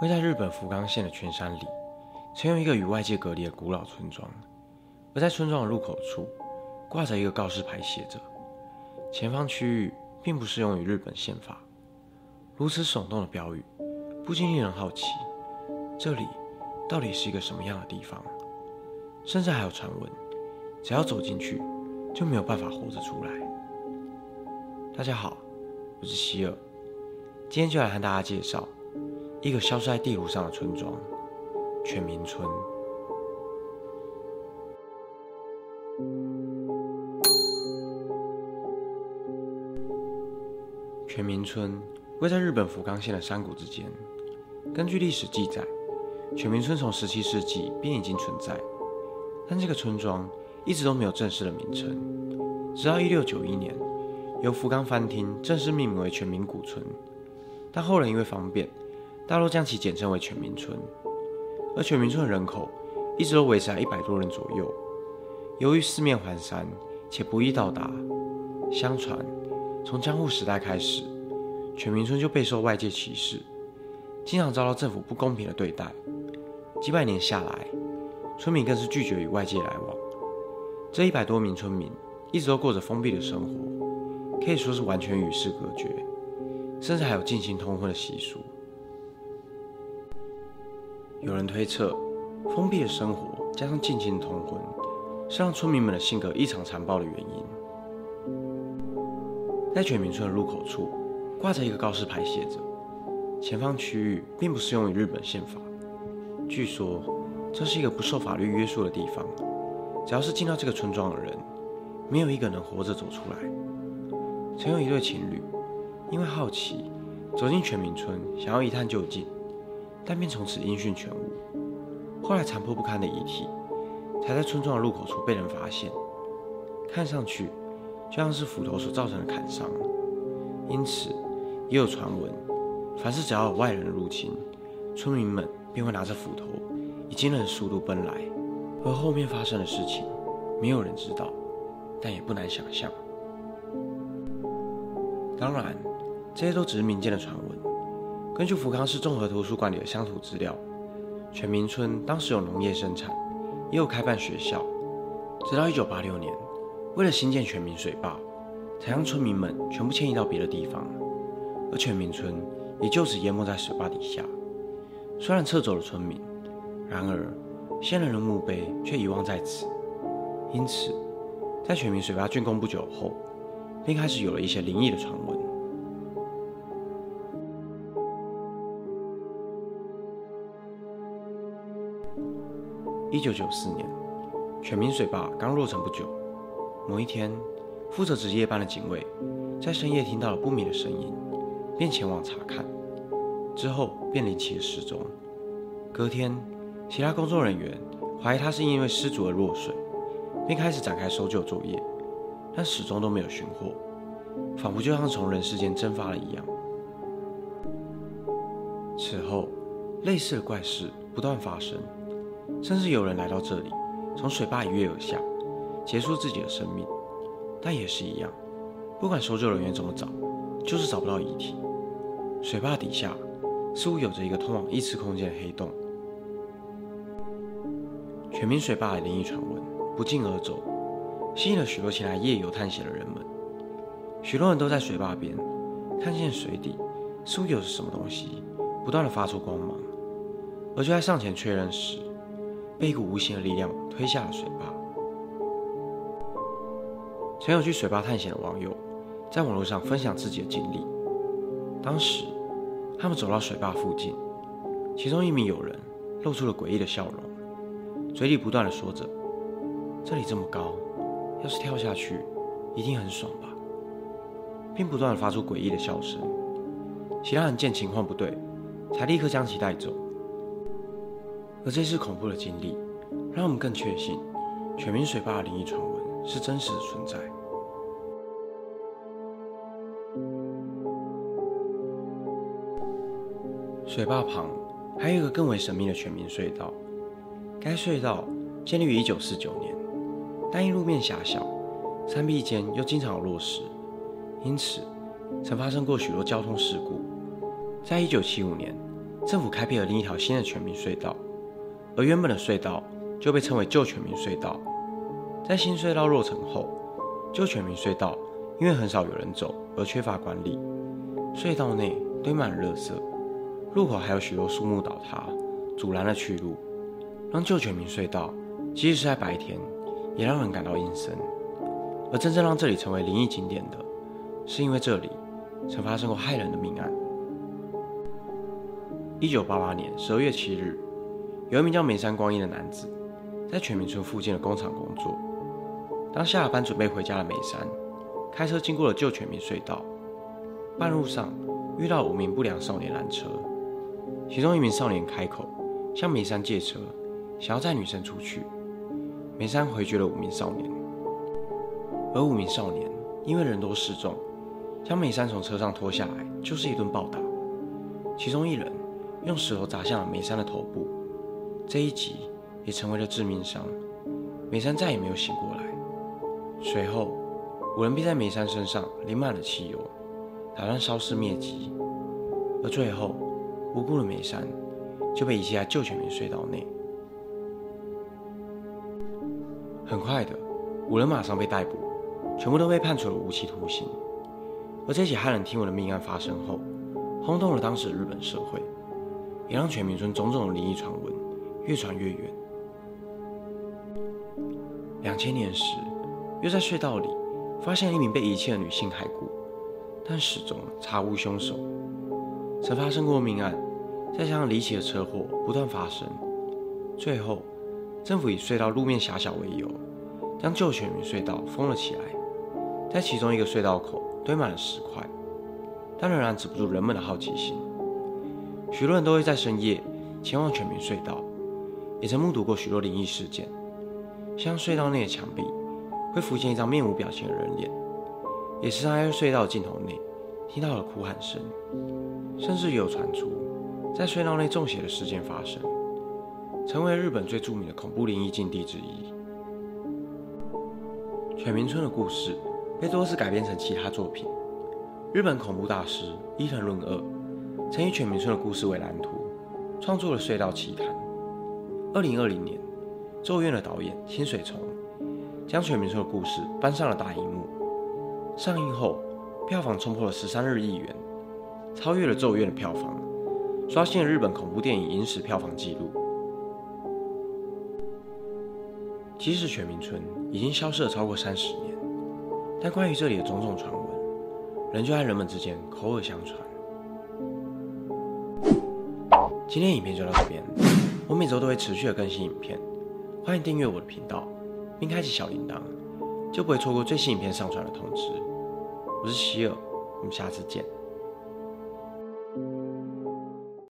位在日本福冈县的全山里，曾有一个与外界隔离的古老村庄。而在村庄的入口处，挂着一个告示牌，写着：“前方区域并不适用于日本宪法。”如此耸动的标语，不禁令人好奇：这里到底是一个什么样的地方？甚至还有传闻，只要走进去，就没有办法活着出来。大家好，我是希尔，今天就来和大家介绍。一个消失在地图上的村庄——全民村。全民村位在日本福冈县的山谷之间。根据历史记载，全民村从17世纪便已经存在，但这个村庄一直都没有正式的名称。直到1691年，由福冈藩厅正式命名为全民古村，但后来因为方便。大陆将其简称为全民村，而全民村的人口一直都维持在一百多人左右。由于四面环山且不易到达，相传从江户时代开始，全民村就备受外界歧视，经常遭到政府不公平的对待。几百年下来，村民更是拒绝与外界来往。这一百多名村民一直都过着封闭的生活，可以说是完全与世隔绝，甚至还有进行通婚的习俗。有人推测，封闭的生活加上近亲通婚，是让村民们的性格异常残暴的原因。在全民村的入口处，挂着一个告示牌，写着：“前方区域并不适用于日本宪法。”据说，这是一个不受法律约束的地方。只要是进到这个村庄的人，没有一个能活着走出来。曾有一对情侣，因为好奇，走进全民村，想要一探究竟。但便从此音讯全无。后来残破不堪的遗体，才在村庄的入口处被人发现，看上去就像是斧头所造成的砍伤。因此，也有传闻，凡是只要有外人入侵，村民们便会拿着斧头以惊人的速度奔来。而后面发生的事情，没有人知道，但也不难想象。当然，这些都只是民间的传闻。根据福康市综合图书馆里的乡土资料，全民村当时有农业生产，也有开办学校。直到1986年，为了新建全民水坝，才让村民们全部迁移到别的地方，而全民村也就此淹没在水坝底下。虽然撤走了村民，然而先人的墓碑却遗忘在此。因此，在全民水坝竣工不久后，便开始有了一些灵异的传闻。一九九四年，全民水坝刚落成不久。某一天，负责值夜班的警卫在深夜听到了不明的声音，便前往查看，之后便离奇失踪。隔天，其他工作人员怀疑他是因为失足而落水，便开始展开搜救作业，但始终都没有寻获，仿佛就像从人世间蒸发了一样。此后，类似的怪事不断发生。甚至有人来到这里，从水坝一跃而下，结束自己的生命。但也是一样，不管搜救人员怎么找，就是找不到遗体。水坝底下似乎有着一个通往异次空间的黑洞。全民水坝的灵异传闻不胫而走，吸引了许多前来夜游探险的人们。许多人都在水坝边看见水底似乎有着什么东西，不断的发出光芒。而就在上前确认时，被一股无形的力量推下了水坝。曾有去水坝探险的网友，在网络上分享自己的经历。当时，他们走到水坝附近，其中一名友人露出了诡异的笑容，嘴里不断的说着：“这里这么高，要是跳下去，一定很爽吧？”并不断的发出诡异的笑声。其他人见情况不对，才立刻将其带走。而这次恐怖的经历，让我们更确信全民水坝的灵异传闻是真实的存在。水坝旁还有一个更为神秘的全民隧道，该隧道建立于1949年，但因路面狭小，山壁间又经常有落石，因此曾发生过许多交通事故。在1975年。政府开辟了另一条新的全民隧道，而原本的隧道就被称为旧全民隧道。在新隧道落成后，旧全民隧道因为很少有人走而缺乏管理，隧道内堆满了垃圾，路口还有许多树木倒塌，阻拦了去路，让旧全民隧道即使是在白天也让人感到阴森。而真正让这里成为灵异景点的，是因为这里曾发生过害人的命案。一九八八年十二月七日，有一名叫梅山光一的男子，在全民村附近的工厂工作。当下了班准备回家的梅山，开车经过了旧全民隧道，半路上遇到五名不良少年拦车，其中一名少年开口向梅山借车，想要载女生出去。梅山回绝了五名少年。而五名少年因为人多势众，将梅山从车上拖下来，就是一顿暴打。其中一人用石头砸向了梅山的头部，这一击也成为了致命伤。梅山再也没有醒过来。随后，五人便在梅山身上淋满了汽油，打算烧尸灭迹。而最后，无辜的梅山就被遗弃在旧全民隧道内。很快的，五人马上被逮捕。全部都被判处了无期徒刑。而这起骇人听闻的命案发生后，轰动了当时的日本社会，也让全民村种种的灵异传闻越传越远。两千年时，又在隧道里发现一名被遗弃的女性骸骨，但始终查无凶手。曾发生过命案，再加上离奇的车祸不断发生，最后政府以隧道路面狭小为由，将旧全民隧道封了起来。在其中一个隧道口堆满了石块，但仍然止不住人们的好奇心。许多人都会在深夜前往全民隧道，也曾目睹过许多灵异事件，像隧道内的墙壁会浮现一张面无表情的人脸，也时常在隧道尽头内听到了哭喊声，甚至有传出在隧道内中邪的事件发生，成为日本最著名的恐怖灵异禁地之一。犬民村的故事。被多次改编成其他作品。日本恐怖大师伊藤润二曾以犬民村的故事为蓝图，创作了《隧道奇谈》。二零二零年，《咒怨》的导演清水崇将全民村的故事搬上了大荧幕。上映后，票房冲破了十三日亿元，超越了《咒怨》的票房，刷新了日本恐怖电影影史票房纪录。即使全民村已经消失了超过三十年。但关于这里的种种传闻，仍旧在人们之间口耳相传。今天影片就到这边，我每周都会持续的更新影片，欢迎订阅我的频道，并开启小铃铛，就不会错过最新影片上传的通知。我是希尔，我们下次见。